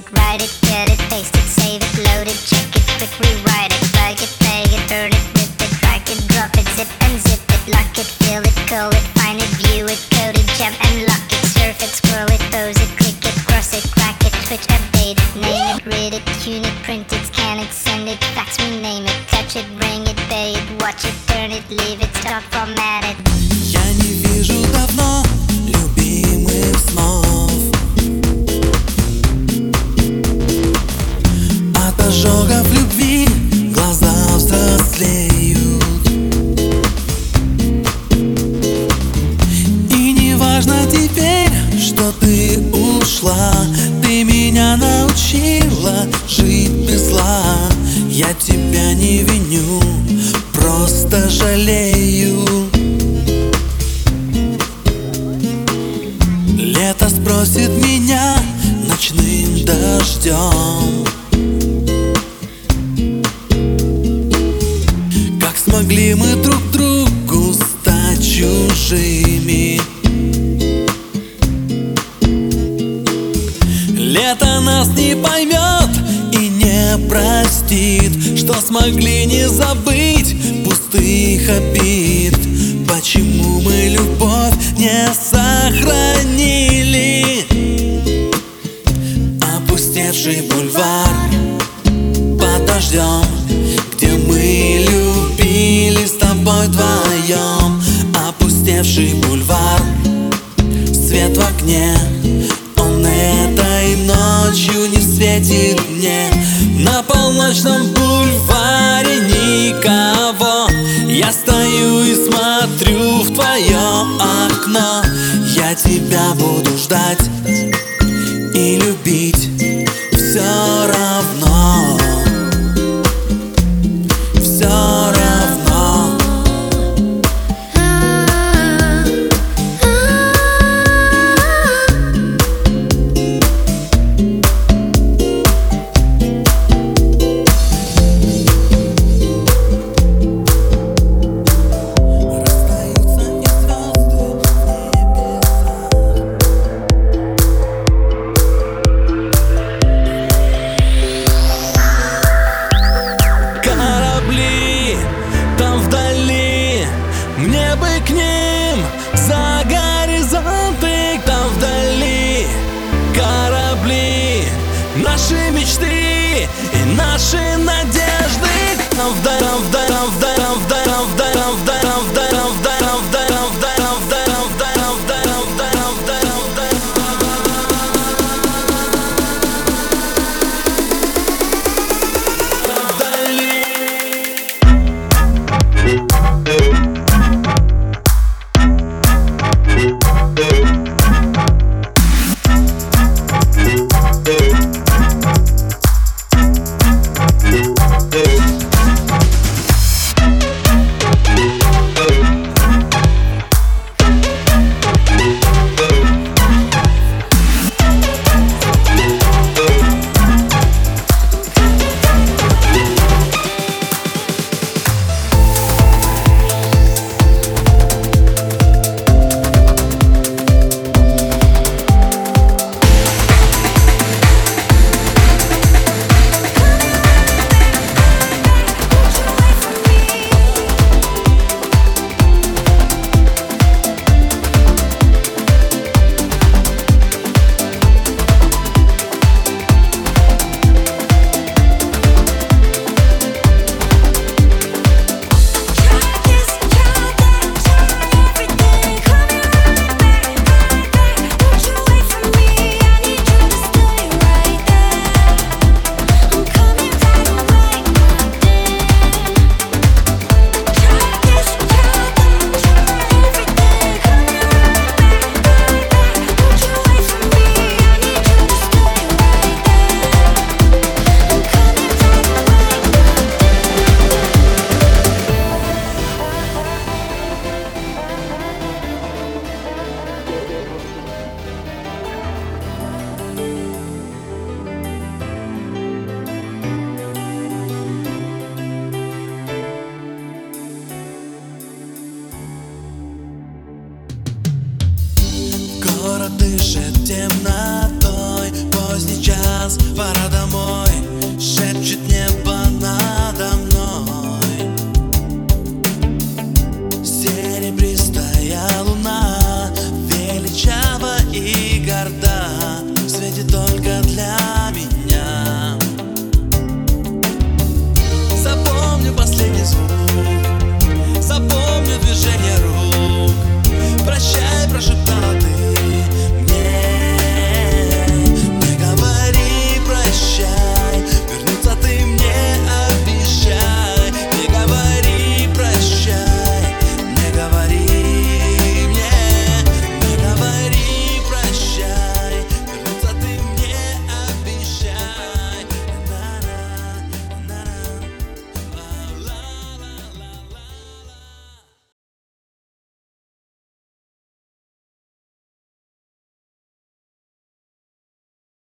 it, write it, get it, paste it. бросит меня ночным дождем. Как смогли мы друг другу стать чужими? Лето нас не поймет и не простит Что смогли не забыть. ночью не светит мне. На полночном бульваре никого. Я стою и смотрю в твое окно. Я тебя буду ждать и любить. Все равно. Город дышит